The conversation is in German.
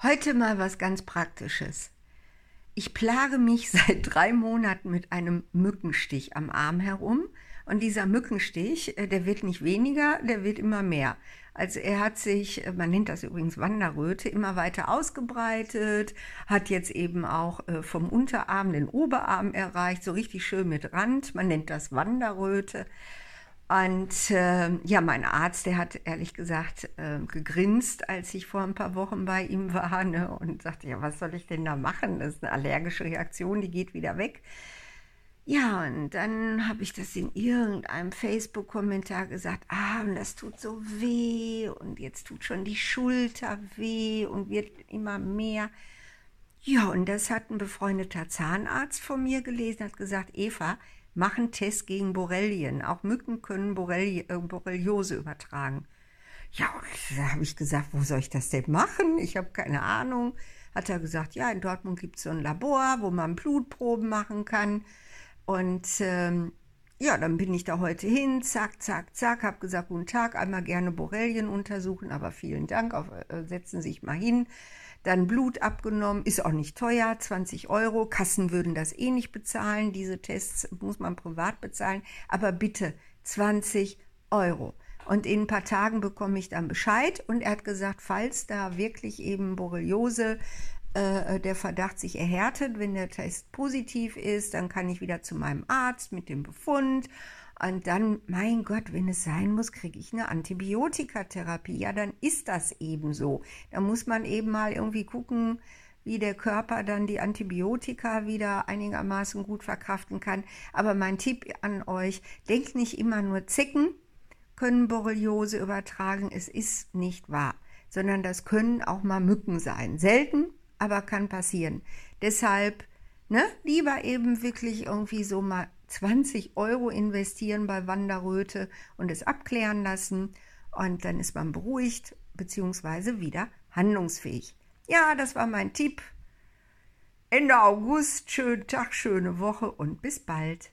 Heute mal was ganz Praktisches. Ich plage mich seit drei Monaten mit einem Mückenstich am Arm herum. Und dieser Mückenstich, äh, der wird nicht weniger, der wird immer mehr. Also er hat sich, äh, man nennt das übrigens Wanderröte, immer weiter ausgebreitet, hat jetzt eben auch äh, vom Unterarm den Oberarm erreicht, so richtig schön mit Rand. Man nennt das Wanderröte. Und äh, ja, mein Arzt, der hat ehrlich gesagt äh, gegrinst, als ich vor ein paar Wochen bei ihm war ne, und sagte, ja, was soll ich denn da machen? Das ist eine allergische Reaktion, die geht wieder weg. Ja, und dann habe ich das in irgendeinem Facebook-Kommentar gesagt, ah, und das tut so weh und jetzt tut schon die Schulter weh und wird immer mehr. Ja, und das hat ein befreundeter Zahnarzt von mir gelesen, hat gesagt, Eva, machen Tests gegen Borrelien. Auch Mücken können Borreli äh, Borreliose übertragen. Ja, da habe ich gesagt, wo soll ich das denn machen? Ich habe keine Ahnung. Hat er gesagt, ja, in Dortmund gibt es so ein Labor, wo man Blutproben machen kann. Und ähm, ja, dann bin ich da heute hin, zack, zack, zack, habe gesagt, guten Tag, einmal gerne Borrelien untersuchen, aber vielen Dank, auf, äh, setzen Sie sich mal hin dann Blut abgenommen, ist auch nicht teuer, 20 Euro. Kassen würden das eh nicht bezahlen. Diese Tests muss man privat bezahlen. Aber bitte 20 Euro. Und in ein paar Tagen bekomme ich dann Bescheid. Und er hat gesagt, falls da wirklich eben Borreliose äh, der Verdacht sich erhärtet, wenn der Test positiv ist, dann kann ich wieder zu meinem Arzt mit dem Befund und dann, mein Gott, wenn es sein muss, kriege ich eine Antibiotikatherapie. Ja, dann ist das eben so. Da muss man eben mal irgendwie gucken, wie der Körper dann die Antibiotika wieder einigermaßen gut verkraften kann. Aber mein Tipp an euch, denkt nicht immer nur Zecken können Borreliose übertragen. Es ist nicht wahr, sondern das können auch mal Mücken sein. Selten, aber kann passieren. Deshalb, ne, lieber eben wirklich irgendwie so mal 20 Euro investieren bei Wanderröte und es abklären lassen. Und dann ist man beruhigt bzw. wieder handlungsfähig. Ja, das war mein Tipp. Ende August, schönen Tag, schöne Woche und bis bald.